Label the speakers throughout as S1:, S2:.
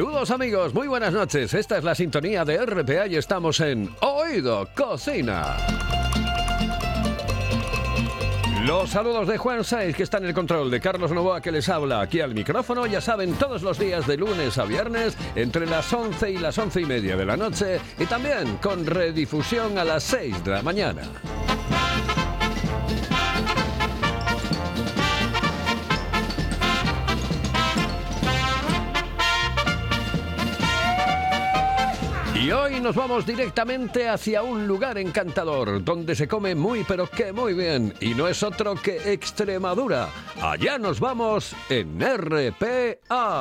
S1: Saludos amigos, muy buenas noches. Esta es la sintonía de RPA y estamos en Oído Cocina. Los saludos de Juan Saiz, que está en el control, de Carlos Novoa, que les habla aquí al micrófono. Ya saben, todos los días de lunes a viernes, entre las 11 y las 11 y media de la noche, y también con redifusión a las 6 de la mañana. Hoy nos vamos directamente hacia un lugar encantador, donde se come muy pero que muy bien, y no es otro que Extremadura. Allá nos vamos en RPA.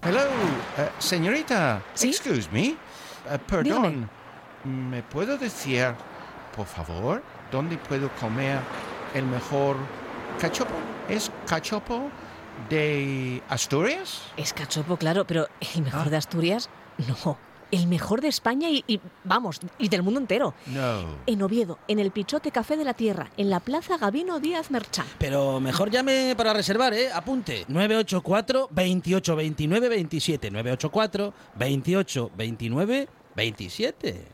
S2: Hello, eh, señorita.
S3: ¿Sí?
S2: Excuse me. Eh, perdón. ¿Me puedo decir, por favor, dónde puedo comer el mejor cachopo? ¿Es cachopo de Asturias?
S3: Es cachopo, claro, pero el mejor
S2: Ah.
S3: de Asturias, no. El mejor de España y, y, vamos, y del mundo entero.
S2: No.
S3: En Oviedo, en el Pichote Café de la Tierra, en la Plaza Gabino Díaz Merchán.
S4: Pero mejor llame para reservar, ¿eh? Apunte. 984 28 29 27. 984 28 29 27.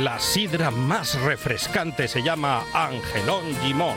S5: La sidra más refrescante se llama Angelón Gimón.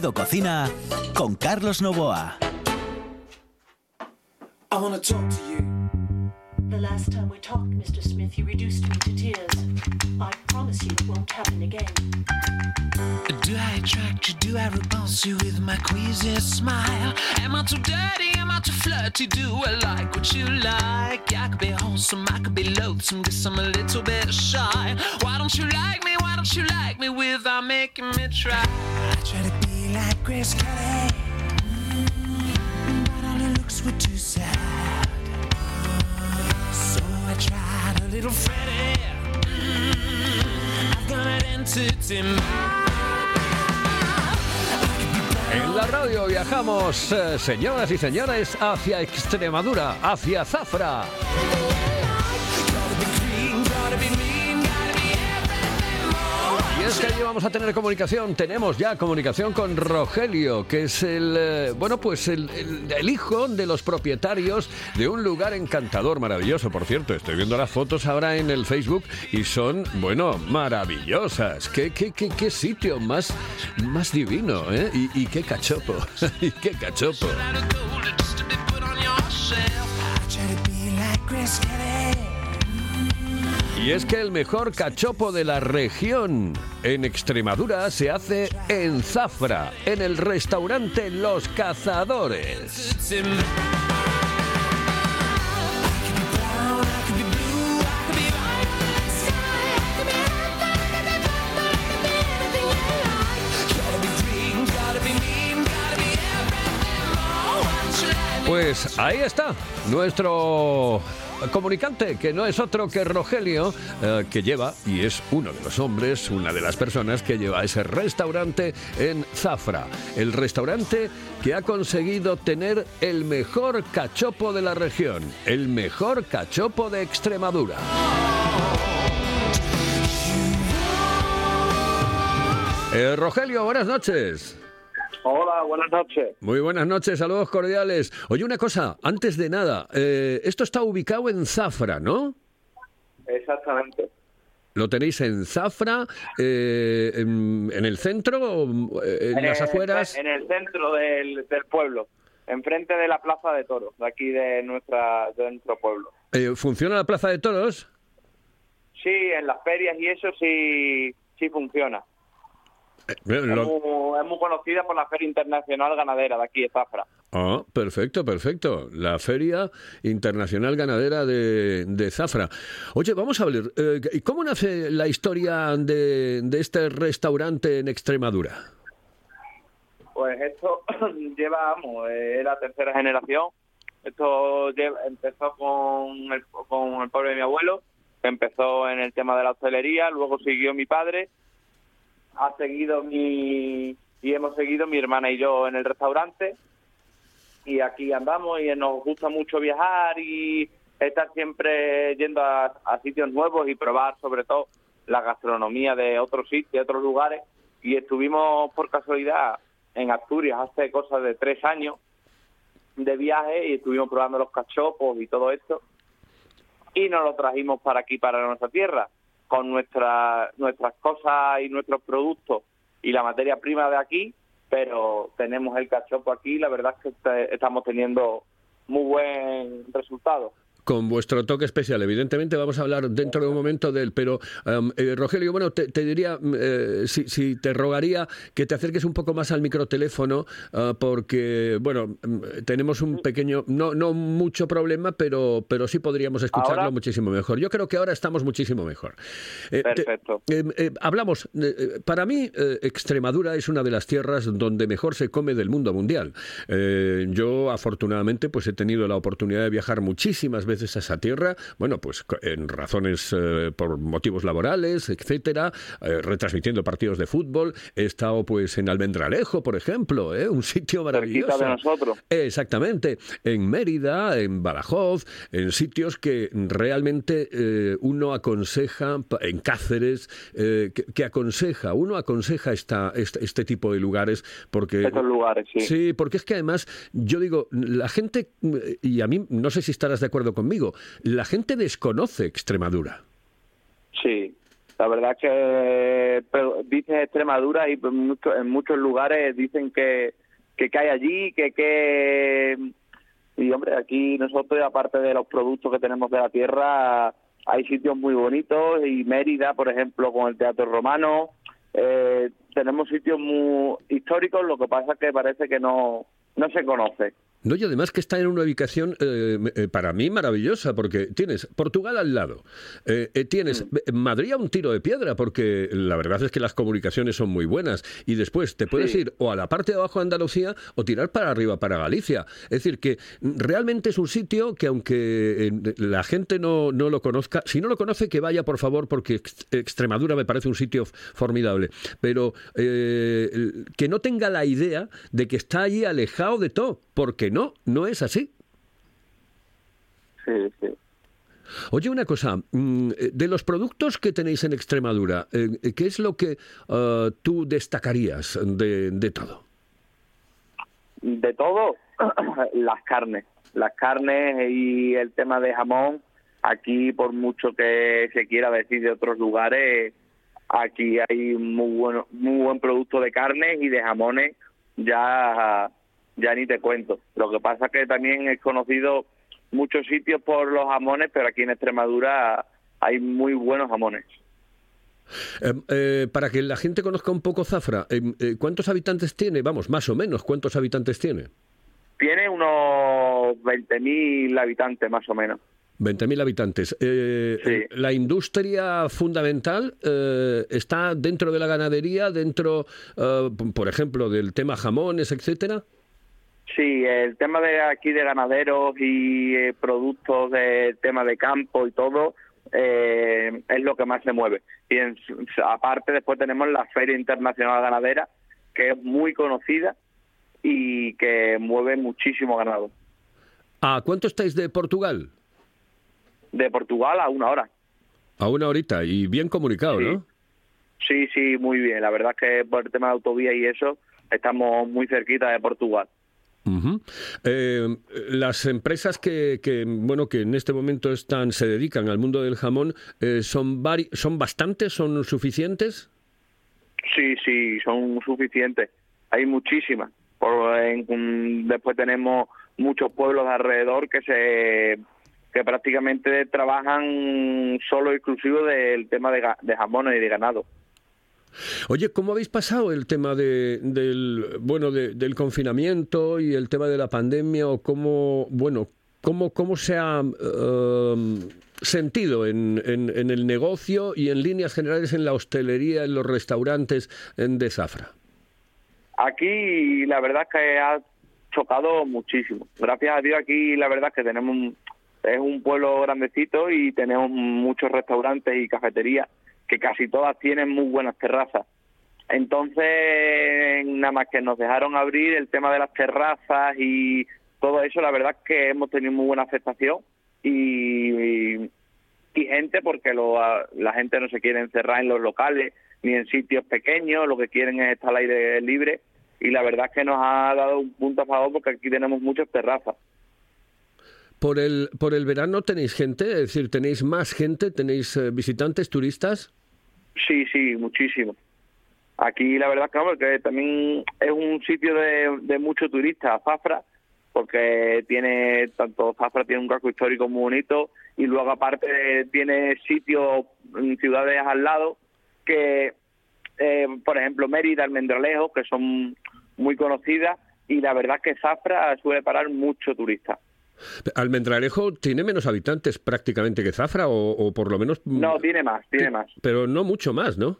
S6: Oído Cocina con Carlos Novoa.
S7: I want to talk to you.
S8: The last time we talked, Mr. Smith, you reduced me to tears. I promise you it won't happen again.
S7: Do I attract you? Do I repulse you with my queasy smile? Am I too dirty? Am I too flirty? Do I like what you like? I could be wholesome, I could be loathsome, guess I'm a little bit shy. Why don't you like me? Why don't you like me without making me try? I try to be
S1: En la radio viajamos, eh, señoras y señores, hacia Extremadura, hacia Zafra. Es que allí vamos a tener comunicación, tenemos ya comunicación con Rogelio, que es el, eh, bueno, pues el hijo de los propietarios de un lugar encantador, maravilloso, por cierto, estoy viendo las fotos ahora en el Facebook y son, bueno, maravillosas. Qué, qué, qué, qué sitio más, más divino, ¿eh? Y, y qué cachopo, y qué cachopo. Y es que el mejor cachopo de la región en Extremadura se hace en Zafra, en el restaurante Los Cazadores. Pues ahí está, nuestro comunicante, que no es otro que Rogelio, eh, que lleva, y es uno de los hombres, una de las personas que lleva ese restaurante en Zafra. El restaurante que ha conseguido tener el mejor cachopo de la región, el mejor cachopo de Extremadura. Eh, Rogelio, buenas noches.
S9: Hola, buenas noches.
S1: Muy buenas noches, saludos cordiales. Oye, una cosa, antes de nada, eh, esto está ubicado en Zafra, ¿no?
S9: Exactamente.
S1: ¿Lo tenéis en Zafra, eh, en, en el centro, o, eh, en las afueras?
S9: En el centro del, del pueblo, enfrente de la Plaza de Toros, de aquí de, nuestra, de nuestro pueblo.
S1: Eh, ¿Funciona la Plaza de Toros?
S9: Sí, en las ferias y eso sí, sí funciona.
S1: Eh,
S9: Es,
S1: lo-
S9: muy, es muy conocida por la Feria Internacional Ganadera de aquí de Zafra.
S1: Ah, perfecto, perfecto. La Feria Internacional Ganadera de, de Zafra. Oye, vamos a ver, eh, ¿y ¿cómo nace la historia de, de este restaurante en Extremadura?
S9: Pues esto lleva, vamos, eh, es la tercera generación. Esto lleva- empezó con el, con el padre de mi abuelo, empezó en el tema de la hostelería, luego siguió mi padre, ha seguido mi y hemos seguido mi hermana y yo en el restaurante. Y aquí andamos y nos gusta mucho viajar y estar siempre yendo a, sitios nuevos y probar sobre todo la gastronomía de otros sitios, de otros lugares. Y estuvimos por casualidad en Asturias hace cosas de tres años de viaje y estuvimos probando los cachopos y todo esto. Y nos lo trajimos para aquí, para nuestra tierra, con nuestra, nuestras cosas y nuestros productos y la materia prima de aquí, pero tenemos el cachopo aquí la verdad es que estamos teniendo muy buen resultado.
S1: Con vuestro toque especial, evidentemente vamos a hablar dentro de un momento de él, pero em, eh, Rogelio, bueno, te, te diría, mm, eh, si, si te rogaría que te acerques un poco más al microteléfono, ah, porque, bueno, mm, tenemos un pequeño, no, no mucho problema, pero, pero sí podríamos escucharlo
S9: ¿Ahora?
S1: muchísimo mejor. Yo creo que ahora estamos muchísimo mejor. Eh,
S9: Perfecto.
S1: eh, hablamos, para mí Extremadura es una de las tierras donde mejor se come del mundo mundial. Yo afortunadamente pues he tenido la oportunidad de viajar muchísimas veces a esa tierra, bueno pues en razones eh, por motivos laborales, etcétera, eh, retransmitiendo partidos de fútbol. He estado pues en Almendralejo, por ejemplo, ¿eh? un sitio maravilloso.
S9: De nosotros.
S1: Exactamente, en Mérida, en Badajoz, en sitios que realmente uno aconseja, en Cáceres, que, que aconseja, uno aconseja esta, este, este tipo de lugares porque...
S9: Estos lugares, sí.
S1: Sí, porque es que además, yo digo, la gente, y a mí no sé si estarás de acuerdo la gente desconoce Extremadura.
S9: Sí, la verdad que dices Extremadura y en muchos, lugares dicen que, que cae allí, que que... Y hombre, aquí nosotros, aparte de los productos que tenemos de la tierra, hay sitios muy bonitos y Mérida, por ejemplo, con el Teatro Romano, eh, tenemos sitios muy históricos, lo que pasa que parece que no, no se conoce.
S1: No, y además que está en una ubicación eh, eh, para mí maravillosa, porque tienes Portugal al lado, eh, tienes eh, Madrid a un tiro de piedra, porque la verdad es que las comunicaciones son muy buenas, y después te puedes
S9: Sí.
S1: ir o a la parte de abajo de Andalucía o tirar para arriba para Galicia. Es decir, que mm, realmente es un sitio que aunque la gente no, no lo conozca, si no lo conoce, que vaya por favor, porque Ex- Extremadura me parece un sitio formidable, pero que no tenga la idea de que está allí alejado de todo, porque no, no es así.
S9: Sí, sí.
S1: Oye, una cosa, mm, eh, de los productos que tenéis en Extremadura, eh, eh, ¿qué es lo que eh, tú destacarías de, de todo?
S9: de todo, las carnes. Las carnes y el tema de jamón, aquí por mucho que se quiera decir de otros lugares, aquí hay muy bueno, muy buen producto de carnes y de jamones, ya, ya ni te cuento. Lo que pasa que también he conocido muchos sitios por los jamones, pero aquí en Extremadura hay muy buenos jamones.
S1: Eh, eh, para que la gente conozca un poco Zafra, eh, eh, ¿cuántos habitantes tiene? Vamos, más o menos, ¿cuántos habitantes tiene?
S9: Tiene unos 20.000 habitantes más o menos.
S1: 20.000 habitantes. Eh,
S9: Sí.
S1: La industria fundamental está dentro de la ganadería, dentro, por ejemplo, del tema jamones, etcétera.
S9: Sí, el tema de aquí de ganaderos y eh, productos del tema de campo y todo eh, es lo que más se mueve. Y en- aparte después tenemos la Feria Internacional Ganadera, que es muy conocida y que mueve muchísimo ganado.
S1: ¿A cuánto estáis de Portugal?
S9: De Portugal a una hora.
S1: A una horita y bien comunicado,
S9: Sí.
S1: ¿no?
S9: Sí, sí, muy bien. La verdad es que por el tema de autovía y eso estamos muy cerquita de Portugal.
S1: Eh, las empresas que, que, bueno que en este momento están se dedican al mundo del jamón eh, son vari- son bastantes son suficientes
S9: Sí, sí, son suficientes. Hay muchísimas. Por, después tenemos muchos pueblos de alrededor que se que prácticamente trabajan solo exclusivo del tema de, de jamones y de ganado.
S1: Oye, ¿cómo habéis pasado el tema de, del bueno de- del confinamiento y el tema de la pandemia o cómo bueno cómo cómo se ha eh, sentido en, en- en el negocio y en líneas generales en la hostelería, en los restaurantes en de Zafra?
S9: Aquí la verdad es que ha chocado muchísimo. Gracias a Dios aquí la verdad es que tenemos un- es un pueblo grandecito y tenemos muchos restaurantes y cafeterías que casi todas tienen muy buenas terrazas. Entonces, nada más que nos dejaron abrir el tema de las terrazas y todo eso, la verdad es que hemos tenido muy buena aceptación y, y, gente porque lo- la gente no se quiere encerrar en los locales ni en sitios pequeños, lo que quieren es estar al aire libre y la verdad es que nos ha dado un punto a favor porque aquí tenemos muchas terrazas.
S1: Por el por el verano tenéis gente, es decir, tenéis más gente, tenéis eh, visitantes, turistas.
S9: Sí, sí, muchísimo. Aquí la verdad que, también es un sitio de, de muchos turistas, Zafra, porque tiene, tanto Zafra tiene un casco histórico muy bonito y luego aparte tiene sitios, ciudades al lado, que, eh, por ejemplo, Mérida, Almendralejo, que son muy conocidas y la verdad es que Zafra suele parar mucho turista.
S1: Almendralejo tiene menos habitantes prácticamente que Zafra o, o por lo menos
S9: No, tiene más, tiene más.
S1: pero no mucho más, ¿no?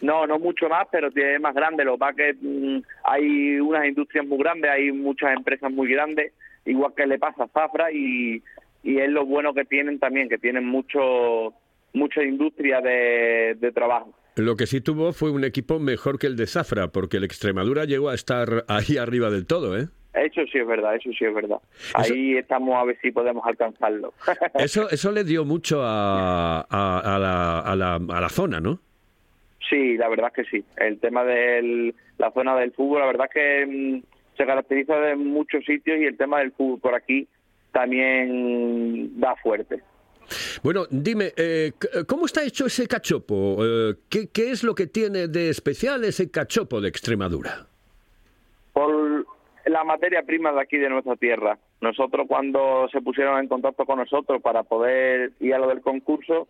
S9: No, no mucho más, pero tiene más grande. Lo que pasa que mm, hay unas industrias muy grandes, hay muchas empresas muy grandes, igual que le pasa a Zafra, y, y es lo bueno que tienen también, que tienen mucho mucha industria de, de trabajo.
S1: Lo que sí tuvo fue un equipo mejor que el de Zafra, porque el Extremadura llegó a estar ahí arriba del todo, ¿eh?
S9: Eso sí es verdad, eso sí es verdad. Ahí estamos a ver si podemos alcanzarlo.
S1: Eso, eso le dio mucho a, a- a la, a la- a la zona, ¿no?
S9: Sí, la verdad es que sí. El tema de la zona del fútbol, la verdad es que mm, se caracteriza de muchos sitios y el tema del fútbol por aquí también da fuerte.
S1: Bueno, dime, eh, c- ¿cómo está hecho ese cachopo? Eh, ¿qué, qué es lo que tiene de especial ese cachopo de Extremadura?
S9: Por la materia prima de aquí de nuestra tierra. Nosotros cuando se pusieron en contacto con nosotros para poder ir a lo del concurso,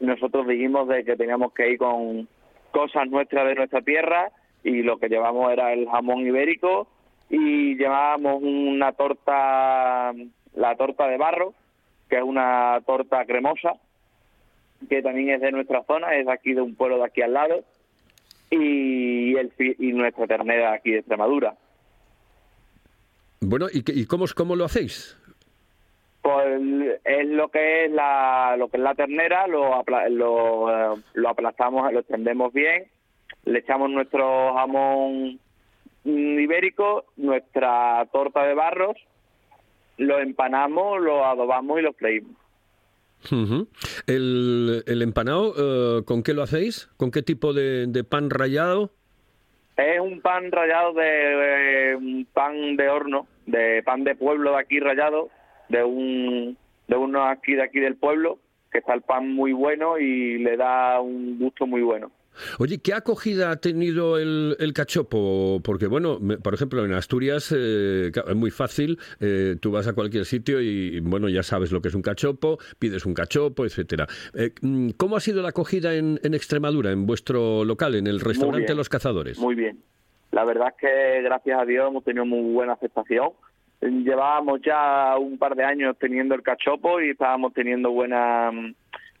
S9: nosotros dijimos de que teníamos que ir con cosas nuestras de nuestra tierra y lo que llevamos era el jamón ibérico y llevábamos una torta, la torta de barro, que es una torta cremosa, que también es de nuestra zona, es de aquí de un pueblo de aquí al lado, y, el, y nuestra ternera aquí de Extremadura.
S1: Bueno, ¿y, y cómo, cómo lo hacéis?
S9: Pues es lo que es la, lo que es la ternera, lo, apla- lo, eh, lo aplastamos, lo extendemos bien, le echamos nuestro jamón ibérico, nuestra torta de barros, lo empanamos, lo adobamos y lo freímos.
S1: El, el empanado, eh, ¿con qué lo hacéis? ¿Con qué tipo de, de pan rallado?
S9: Es un pan rallado de pan de horno, de pan de pueblo de aquí rallado, de un de uno aquí de aquí del pueblo, que está el pan muy bueno y le da un gusto muy bueno.
S1: Oye, ¿qué acogida ha tenido el, el cachopo? Porque, bueno, me- por ejemplo, en Asturias eh, es muy fácil. eh, tú vas a cualquier sitio y, bueno, ya sabes lo que es un cachopo, pides un cachopo, etcétera. Eh, mm, ¿Cómo ha sido la acogida en, en Extremadura, en vuestro local, en el restaurante
S9: bien.
S1: Los Cazadores?
S9: Muy bien. La verdad es que gracias a Dios hemos tenido muy buena aceptación. Llevábamos ya un par de años teniendo el cachopo y estábamos teniendo buena mm,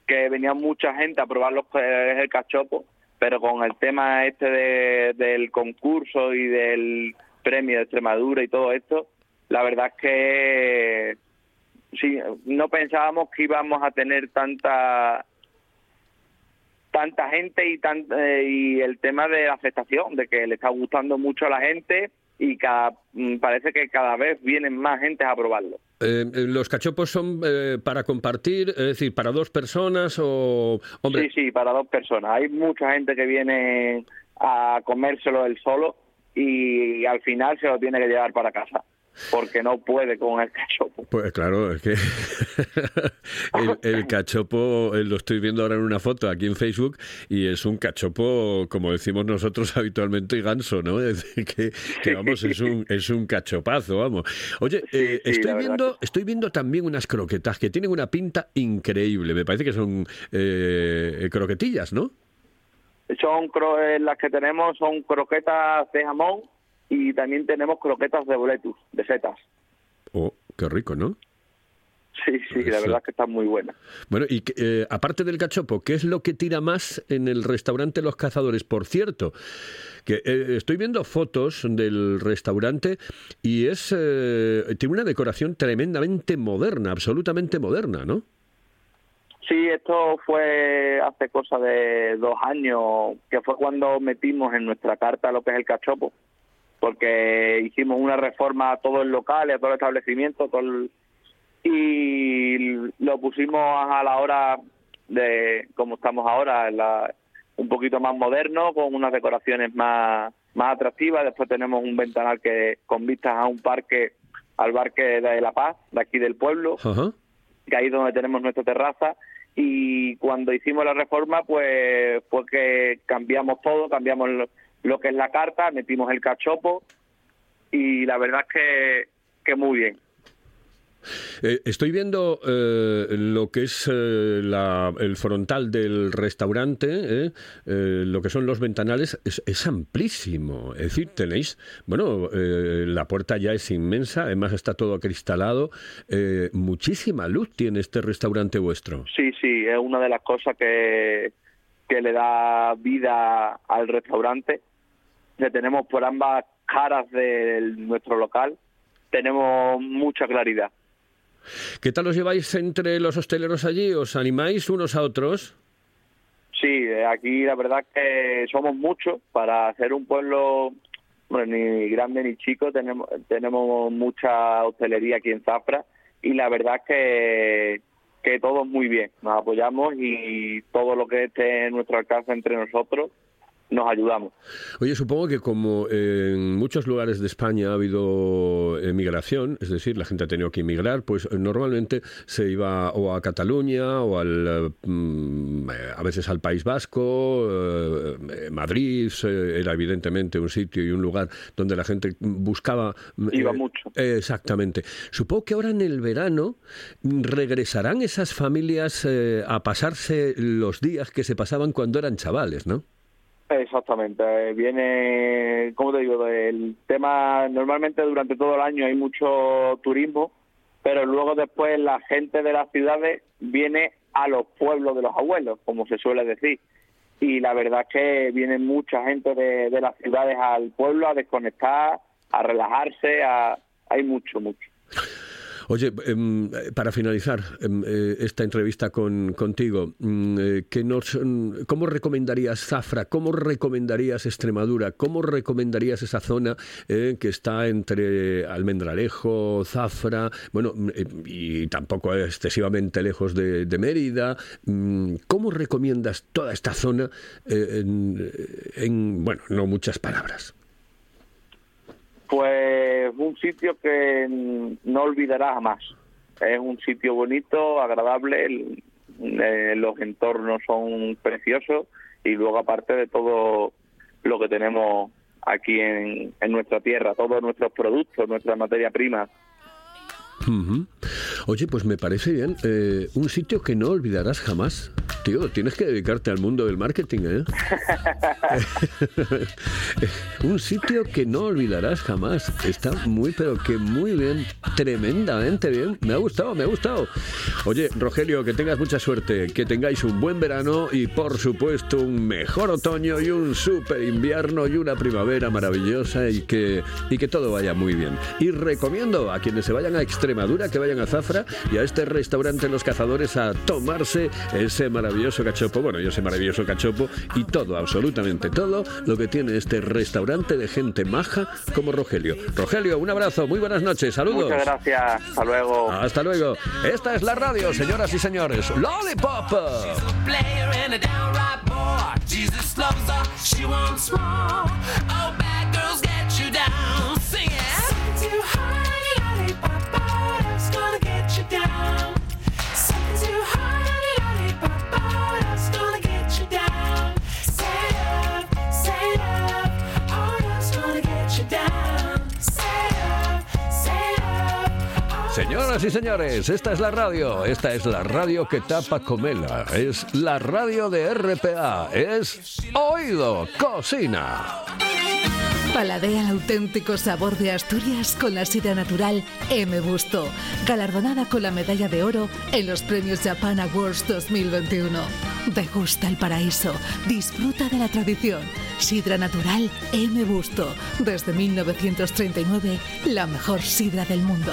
S9: que venía mucha gente a probar los es el cachopo, pero con el tema este de- del concurso y del premio de Extremadura y todo esto, la verdad es que sí, no pensábamos que íbamos a tener tanta tanta gente y tan, eh, y el tema de la aceptación, de que le está gustando mucho a la gente y cada, mm, parece que cada vez vienen más gente a probarlo.
S1: Eh, eh, ¿Los cachopos son eh, para compartir, es decir, para dos personas o...? Hombre,
S9: Sí, sí, para dos personas. Hay mucha gente que viene a comérselo él solo y al final se lo tiene que llevar para casa porque no puede con el cachopo.
S1: Pues claro, es que el, el cachopo eh, lo estoy viendo ahora en una foto aquí en Facebook y es un cachopo, como decimos nosotros habitualmente, ganso, ¿no? Es decir, que, que, vamos, es un, es un cachopazo, vamos. Oye, eh,
S9: sí,
S1: estoy viendo, estoy viendo también unas croquetas que tienen una pinta increíble. Me parece que son eh, croquetillas, ¿no?
S9: Son eh, las que tenemos son croquetas de jamón y también tenemos croquetas de boletus, de setas.
S1: Oh, qué rico, ¿no?
S9: Sí, sí, la verdad es que están muy buenas.
S1: Bueno, y eh, aparte del cachopo, ¿qué es lo que tira más en el restaurante Los Cazadores? Por cierto, que eh, estoy viendo fotos del restaurante y es eh, tiene una decoración tremendamente moderna, absolutamente moderna, ¿no?
S9: Sí, esto fue hace cosa de dos años, que fue cuando metimos en nuestra carta lo que es el cachopo, porque hicimos una reforma a todo el local, a todo el establecimiento, todo el- y lo pusimos a la hora de como estamos ahora, en la- un poquito más moderno, con unas decoraciones más, más atractivas. Después tenemos un ventanal que con vistas a un parque, al parque de La Paz, de aquí del pueblo que ahí es donde tenemos nuestra terraza y cuando hicimos la reforma pues fue que cambiamos todo, cambiamos lo, lo que es la carta, metimos el cachopo y la verdad es que, que muy bien.
S1: Eh, estoy viendo eh, lo que es eh, la- el frontal del restaurante, eh, eh, lo que son los ventanales, es, es amplísimo. Es decir, tenéis, bueno, la puerta ya es inmensa, además está todo acristalado. muchísima luz tiene este restaurante vuestro.
S9: Sí, sí, es una de las cosas que, que le da vida al restaurante. Le tenemos por ambas caras de nuestro local, tenemos mucha claridad.
S1: ¿Qué tal os lleváis entre los hosteleros allí? ¿Os animáis unos a otros?
S9: Sí, eh, aquí la verdad que somos muchos para ser un pueblo bueno, ni grande ni chico. Tenemos tenemos mucha hostelería aquí en Zafra y la verdad que que todos muy bien. Nos apoyamos y todo lo que esté en nuestro alcance entre nosotros nos ayudamos.
S1: Oye, supongo que como en muchos lugares de España ha habido emigración, es decir, la gente ha tenido que emigrar, pues normalmente se iba o a Cataluña o al, mm, eh, a veces al País Vasco, eh, Madrid eh, era evidentemente un sitio y un lugar donde la gente buscaba... mm,
S9: Iba
S1: eh,
S9: mucho.
S1: Exactamente. Supongo que ahora en el verano mm, regresarán esas familias eh, a pasarse los días que se pasaban cuando eran chavales, ¿no?
S9: Exactamente. Eh, Viene, como te digo, el tema, normalmente durante todo el año hay mucho turismo, pero luego después la gente de las ciudades viene a los pueblos de los abuelos, como se suele decir. Y la verdad es que viene mucha gente de, de las ciudades al pueblo a desconectar, a relajarse, a... hay mucho, mucho.
S1: Oye, em, para finalizar em, eh, esta entrevista con, contigo, mm, eh, ¿qué nos, mm, ¿cómo recomendarías Zafra? ¿Cómo recomendarías Extremadura? ¿Cómo recomendarías esa zona eh, que está entre Almendralejo, Zafra, bueno, mm, y tampoco excesivamente lejos de, Mérida? ¿Cómo recomiendas toda esta zona en, en, bueno, no muchas palabras?
S9: Pues un sitio que no olvidarás jamás. Es un sitio bonito, agradable, eh, los entornos son preciosos y luego aparte de todo lo que tenemos aquí en, en nuestra tierra, todos nuestros productos, nuestra materia prima.
S1: Oye, pues me parece bien. Eh, un sitio que no olvidarás jamás. Tío, tienes que dedicarte al mundo del marketing, ¿eh? un sitio que no olvidarás jamás. Está muy, pero que muy bien. Tremendamente bien. Me ha gustado, me ha gustado. Oye, Rogelio, que tengas mucha suerte. Que tengáis un buen verano y, por supuesto, un mejor otoño y un super invierno y una primavera maravillosa y que, y que todo vaya muy bien. Y recomiendo a quienes se vayan a Extremadura que vayan a Zafra y a este restaurante Los Cazadores a tomarse ese maravilloso cachopo, bueno, yo ese maravilloso cachopo y todo, absolutamente todo lo que tiene este restaurante de gente maja como Rogelio. Rogelio, un abrazo, muy buenas noches, saludos.
S9: Muchas gracias, hasta luego.
S1: Hasta luego. Esta es la radio, señoras y señores. Lollipop. Señoras y señores, esta es la radio, esta es la radio que tapa Comela, es la radio de RPA, es Oído Cocina.
S10: Paladea el auténtico sabor de Asturias con la sidra natural M. Busto, galardonada con la medalla de oro en los premios Japan Awards 2021. Degusta el paraíso, disfruta de la tradición. Sidra natural M. Busto, desde 1939, la mejor sidra del mundo.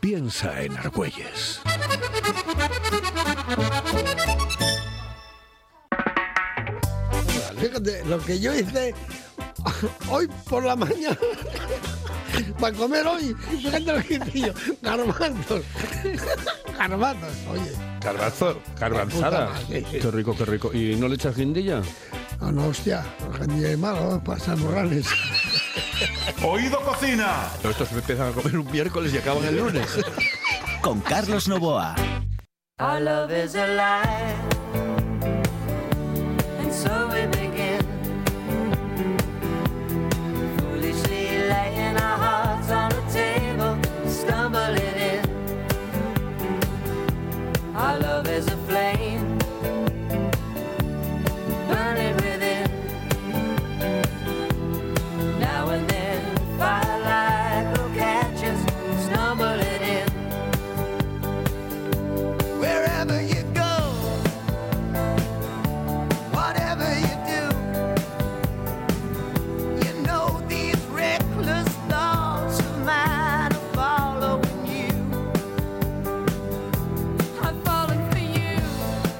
S1: Piensa en Argüelles.
S11: Fíjate, lo que yo hice hoy por la mañana para comer hoy, fíjate lo que hice yo, garbanzos, garbanzos, oye.
S5: Garbanzo, garbanzada.
S1: Qué rico, qué rico. ¿Y no le echas guindilla?
S11: No, no, hostia, gente de malo, pasan morales.
S12: Oído Cocina.
S5: Estos empiezan a comer un miércoles y acaban el lunes.
S6: Con Carlos Novoa.
S7: Our love is alive,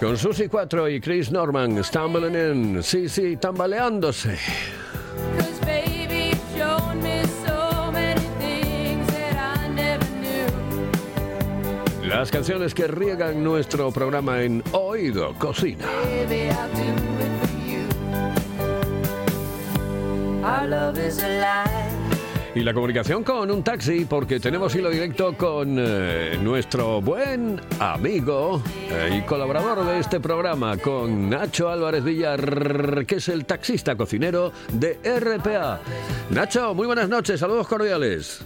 S1: Con Susi 4 y Chris Norman, Stumbling In, sí, sí, tambaleándose. Las canciones que riegan nuestro programa en Oído Cocina.
S7: Our love is alive.
S1: Y la comunicación con un taxi, porque tenemos hilo directo con eh, nuestro buen amigo eh, y colaborador de este programa, con Nacho Álvarez Villar, que es el taxista cocinero de RPA. Nacho, muy buenas noches, saludos cordiales.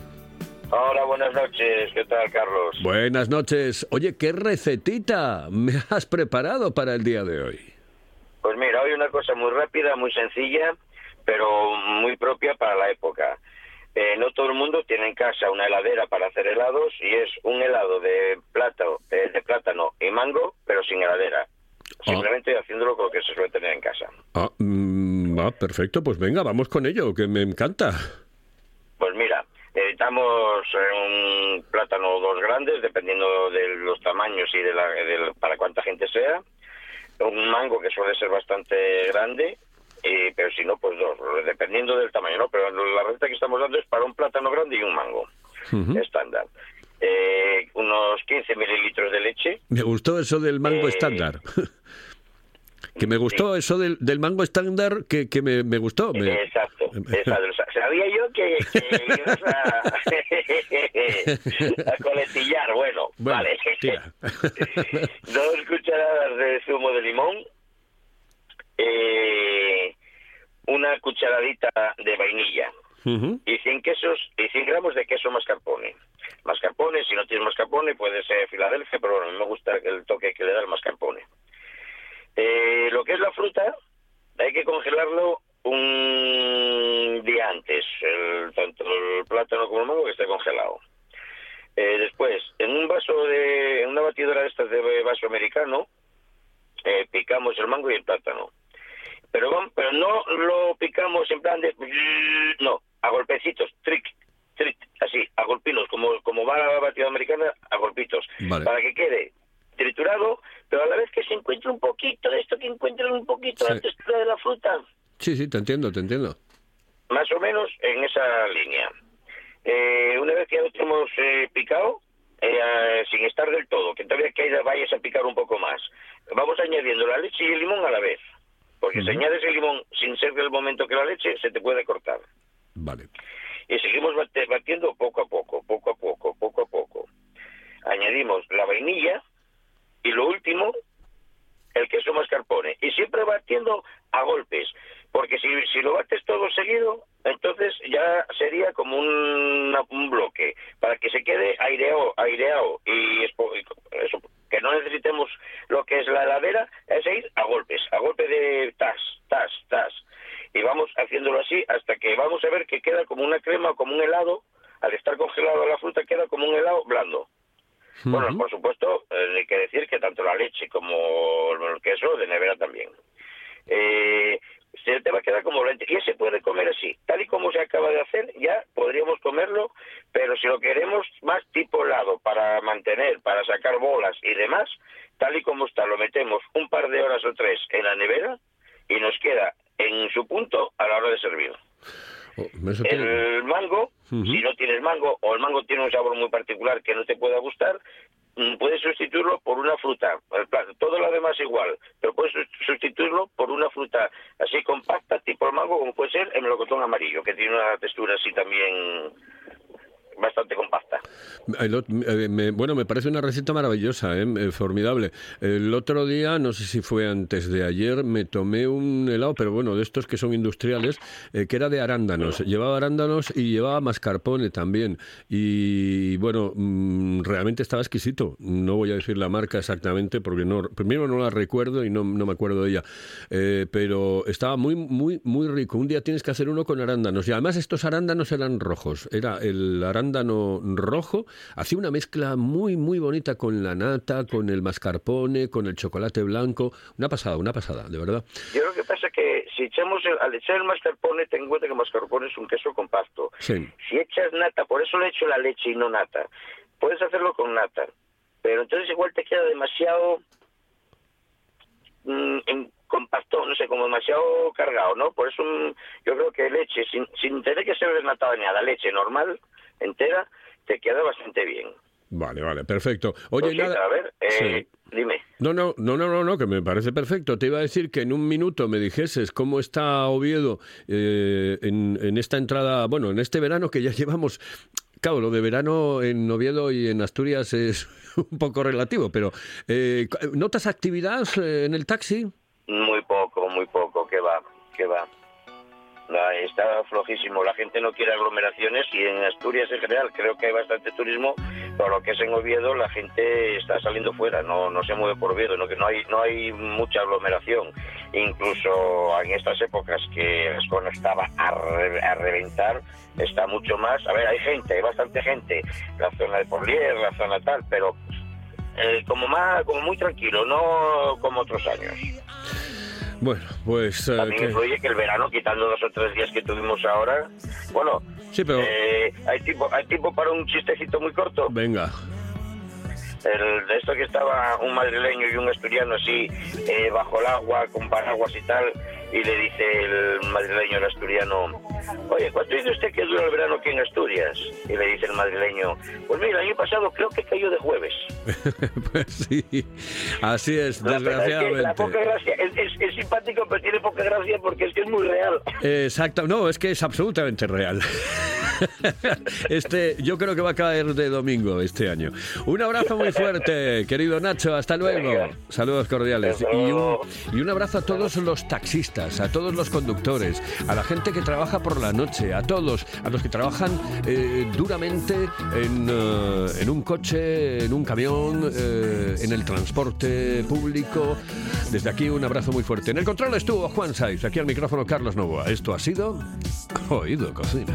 S13: Hola, buenas noches. ¿Qué tal, Carlos?
S1: Buenas noches. Oye, ¿qué recetita me has preparado para el día de hoy?
S13: Pues mira, hoy una cosa muy rápida, muy sencilla, pero muy propia para la época. Eh, no todo el mundo tiene en casa una heladera para hacer helados y es un helado de plátano, eh, de plátano y mango, pero sin heladera. Simplemente haciéndolo con lo que se suele tener en casa.
S1: Ah, mm, ah, perfecto, pues venga, vamos con ello, que me encanta.
S13: Pues mira, necesitamos un plátano o dos grandes, dependiendo de los tamaños y de, la, de para cuánta gente sea. Un mango que suele ser bastante grande, y, pero si no, pues dos, dependiendo del tamaño, ¿no? Pero la receta que estamos dando es para un plátano grande y un mango, estándar. Eh, unos 15 mililitros de leche,
S1: Me gustó eso del mango
S13: Eh,
S1: estándar. que me gustó eso del, del mango estándar, que, que me, me gustó. me-
S13: Exacto, exacto. Sabía yo que, que ibas a, a coletillar. Bueno,
S1: Bueno,
S13: vale. Dos cucharadas de zumo de limón. eh, una cucharadita de vainilla. Y 100 quesos y 100 gramos de queso mascarpone. Mascarpone, si no tienes mascarpone, puede ser Filadelfia, pero bueno, a mí me gusta el toque que le da el mascarpone. Eh, lo que es la fruta, hay que congelarlo un día antes, el- tanto el plátano como el mango que esté congelado. Eh, después, en un vaso de, en una batidora de estas de vaso americano, eh, picamos el mango y el plátano. Pero, vam- pero no lo picamos en plan de... No, a golpecitos, trick, trick, así, a golpinos, como, como va la batidora americana, a golpitos.
S1: Vale.
S13: Para que quede triturado, pero a la vez que se encuentre un poquito de esto, que encuentren un poquito
S1: Sí.
S13: la textura de la fruta,
S1: Sí, sí, te entiendo, te entiendo.
S13: más o menos en esa línea. eh, una vez que ya lo tenemos eh, picado, eh, sin estar del todo, que todavía queda, vayas a picar un poco más, vamos añadiendo la leche y el limón a la vez. Porque si añades el limón sin ser del momento que la leche, se te puede cortar.
S1: Vale.
S13: Y seguimos batiendo poco a poco, poco a poco, poco a poco. Añadimos la vainilla y lo último, el queso mascarpone. Y siempre batiendo a golpes, porque si, si lo bates todo seguido, entonces ya sería como un, un bloque, para que se quede aireado, aireado y espo- y eso, que no necesitemos lo que es la heladera, es ir a golpes, a golpe de tas, tas, tas. Y vamos haciéndolo así hasta que vamos a ver que queda como una crema o como un helado, al estar congelado la fruta queda como un helado blando. Bueno, por supuesto, eh, hay que decir que tanto la leche como el queso de nevera también. Eh, se te va a quedar como blando. Y se puede comer así, tal y como se acaba de hacer, ya podríamos comerlo, pero si lo queremos más tipo helado, para mantener, para sacar bolas y demás, tal y como está, lo metemos un par de horas o tres en la nevera y nos queda en su punto a la hora de servir.
S1: Oh,
S13: El mango, si no tienes mango o el mango tiene un sabor muy particular que no te pueda gustar, puedes sustituirlo por una fruta. Todo lo demás igual, pero puedes sus- sustituirlo por una fruta así compacta, tipo el mango, como puede ser el melocotón amarillo, que tiene una textura así también bastante compacta.
S1: Eh, me- bueno, me parece una receta maravillosa, ¿eh? Eh, formidable. El otro día, no sé si fue antes de ayer, me tomé un helado, pero bueno, de estos que son industriales, que era de arándanos. Llevaba arándanos y llevaba mascarpone también. Y bueno, mm, realmente estaba exquisito. No voy a decir la marca exactamente porque no, primero no la recuerdo y no, me acuerdo de ella. Pero estaba muy, muy, muy rico. Un día tienes que hacer uno con arándanos. Y además estos arándanos eran rojos. Era el arándano rojo. Hacía una mezcla muy, muy bonita con la nata, con el mascarpone, con el chocolate blanco. Una pasada, una pasada, de verdad.
S13: Yo lo que pasa es que si echamos el, al echar el mascarpone, ten en cuenta que el mascarpone es un queso compacto.
S1: Sí.
S13: Si echas nata, por eso le echo la leche y no nata. Puedes hacerlo con nata, pero entonces igual te queda demasiado mm, en compacto, no sé, como demasiado cargado, ¿no? Por eso mm, yo creo que leche, sin, sin tener que ser desnatada ni nada, leche normal, entera, te queda bastante bien.
S1: Vale, vale, perfecto. Oye,
S13: Pues sí,
S1: nada.
S13: a ver, eh, dime.
S1: No, no, no, no, no, no, que me parece perfecto. Te iba a decir que en un minuto me dijeses cómo está Oviedo eh, en, en esta entrada, bueno, en este verano que ya llevamos. Claro, lo de verano en Oviedo y en Asturias es un poco relativo, pero eh, ¿notas actividad eh, en el taxi?
S13: Muy poco, muy poco, que va, que va. Está flojísimo, la gente no quiere aglomeraciones y en Asturias en general creo que hay bastante turismo, pero lo que es en Oviedo la gente está saliendo fuera, no, no se mueve por Oviedo, no, que no hay, no hay mucha aglomeración. Incluso en estas épocas que Ascona estaba a, re- a reventar, está mucho más. A ver, hay gente, hay bastante gente, la zona de Porlier, la zona tal, pero eh, como más, como muy tranquilo, no como otros años.
S1: Bueno, pues... eh,
S13: También
S1: que-
S13: influye que el verano, quitando dos o tres días que tuvimos ahora, bueno,
S1: Sí, pero...
S13: eh, hay tiempo hay tiempo para un chistecito muy corto.
S1: Venga.
S13: El, de esto que estaba un madrileño y un asturiano así eh, bajo el agua con paraguas y tal, y le dice el madrileño al asturiano, oye, ¿cuánto dice usted que dura el verano aquí en Asturias? Y le dice el madrileño, pues mira, el año pasado creo que cayó de jueves.
S1: pues sí, así es,
S13: La pena es que
S1: desgraciadamente.
S13: la poca gracia, es, es- es simpático, pero tiene poca gracia porque es que es muy real.
S1: Exacto, no, es que es absolutamente real. Este, yo creo que va a caer de domingo este año. Un abrazo muy fuerte, querido Nacho, hasta luego. Saludos cordiales. Y un, y un abrazo a todos los taxistas, a todos los conductores, a la gente que trabaja por la noche, a todos, a los que trabajan eh, duramente en, eh, en un coche, en un camión, eh, en el transporte público. Desde aquí un abrazo muy fuerte. En el control estuvo Juan Saiz, aquí al micrófono Carlos Novoa. Esto ha sido Oído Cocina.